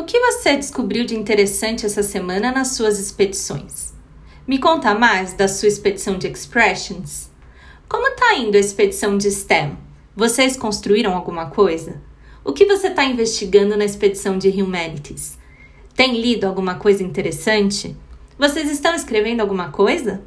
O que você descobriu de interessante essa semana nas suas expedições? Me conta mais da sua expedição de Expressions. Como está indo a expedição de STEM? Vocês construíram alguma coisa? O que você está investigando na expedição de Humanities? Tem lido alguma coisa interessante? Vocês estão escrevendo alguma coisa?